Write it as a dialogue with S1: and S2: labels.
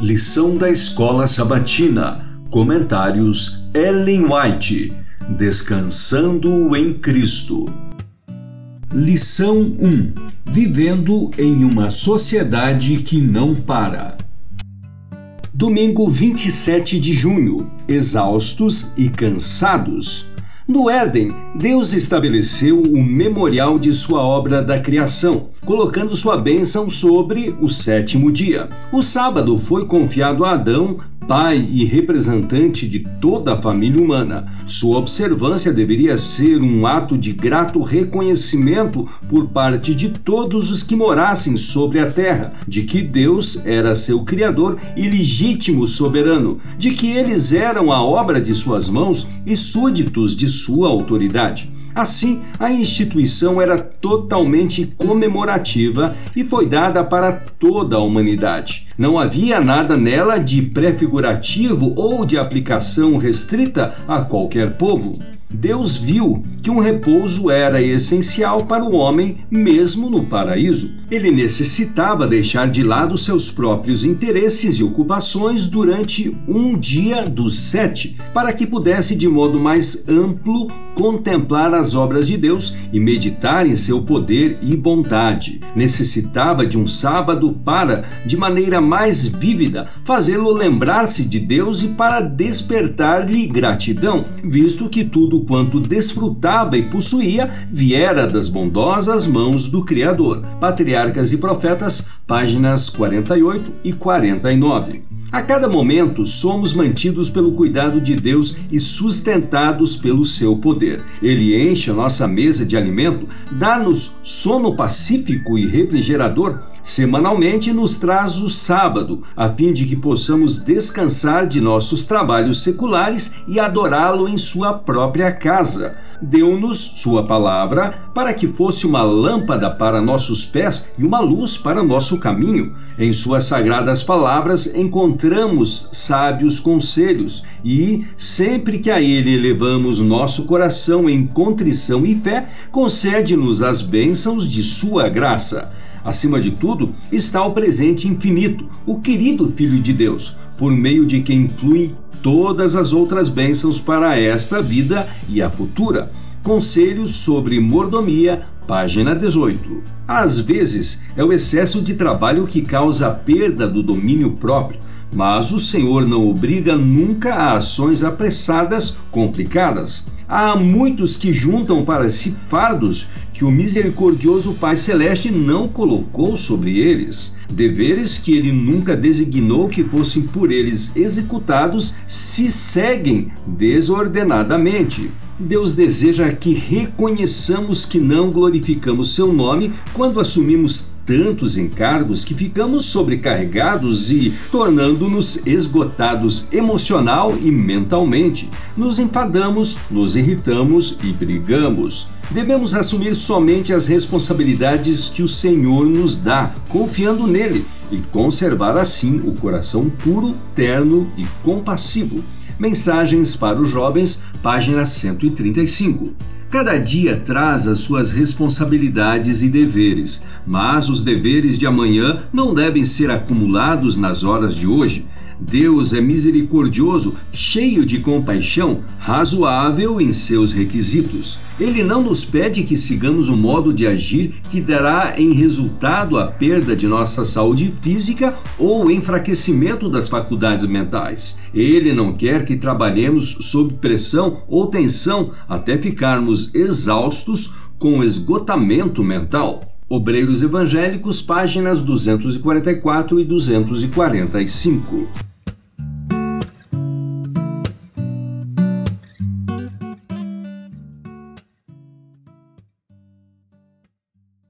S1: Lição da Escola Sabatina. Comentários Ellen White. Descansando em Cristo. Lição 1. Vivendo em uma sociedade que não para. Domingo 27 de junho. Exaustos e cansados. No Éden, Deus estabeleceu o memorial de sua obra da criação, colocando sua bênção sobre o sétimo dia. O sábado foi confiado a Adão pai e representante de toda a família humana. Sua observância deveria ser um ato de grato reconhecimento por parte de todos os que morassem sobre a terra, de que Deus era seu Criador e legítimo soberano, de que eles eram a obra de suas mãos e súditos de sua autoridade. Assim, a instituição era totalmente comemorativa e foi dada para toda a humanidade. Não havia nada nela de prefigurativo ou de aplicação restrita a qualquer povo. Deus viu que um repouso era essencial para o homem, mesmo no paraíso. Ele necessitava deixar de lado seus próprios interesses e ocupações durante um dia dos sete, para que pudesse, de modo mais amplo, contemplar as obras de Deus e meditar em seu poder e bondade. Necessitava de um sábado para, de maneira mais vívida, fazê-lo lembrar-se de Deus e para despertar-lhe gratidão, visto que tudo tudo quanto desfrutava e possuía viera das bondosas mãos do Criador. Patriarcas e Profetas, páginas 48 e 49. A cada momento somos mantidos pelo cuidado de Deus e sustentados pelo seu poder. Ele enche a nossa mesa de alimento, dá-nos sono pacífico e refrigerador. Semanalmente nos traz o sábado, a fim de que possamos descansar de nossos trabalhos seculares e adorá-lo em sua própria casa. Deu-nos sua palavra para que fosse uma lâmpada para nossos pés e uma luz para nosso caminho. Em suas sagradas palavras encontramos encontramos sábios conselhos e, sempre que a Ele elevamos nosso coração em contrição e fé, concede-nos as bênçãos de Sua graça. Acima de tudo, está o presente infinito, o querido Filho de Deus, por meio de quem fluem todas as outras bênçãos para esta vida e a futura. Conselhos sobre mordomia, página 18. Às vezes, é o excesso de trabalho que causa a perda do domínio próprio, mas o Senhor não obriga nunca a ações apressadas, complicadas. Há muitos que juntam para si fardos que o misericordioso Pai Celeste não colocou sobre eles, deveres que ele nunca designou que fossem por eles executados se seguem desordenadamente. Deus deseja que reconheçamos que não glorificamos seu nome quando assumimos tantos encargos que ficamos sobrecarregados e tornando-nos esgotados emocional e mentalmente. Nos enfadamos, nos irritamos e brigamos. Devemos assumir somente as responsabilidades que o Senhor nos dá, confiando nele, e conservar assim o coração puro, terno e compassivo. Mensagens para os Jovens, página 135. Cada dia traz as suas responsabilidades e deveres, mas os deveres de amanhã não devem ser acumulados nas horas de hoje. Deus é misericordioso, cheio de compaixão, razoável em seus requisitos. Ele não nos pede que sigamos um modo de agir que dará em resultado a perda de nossa saúde física ou o enfraquecimento das faculdades mentais. Ele não quer que trabalhemos sob pressão ou tensão até ficarmos exaustos com esgotamento mental. Obreiros Evangélicos, páginas 244 e 245.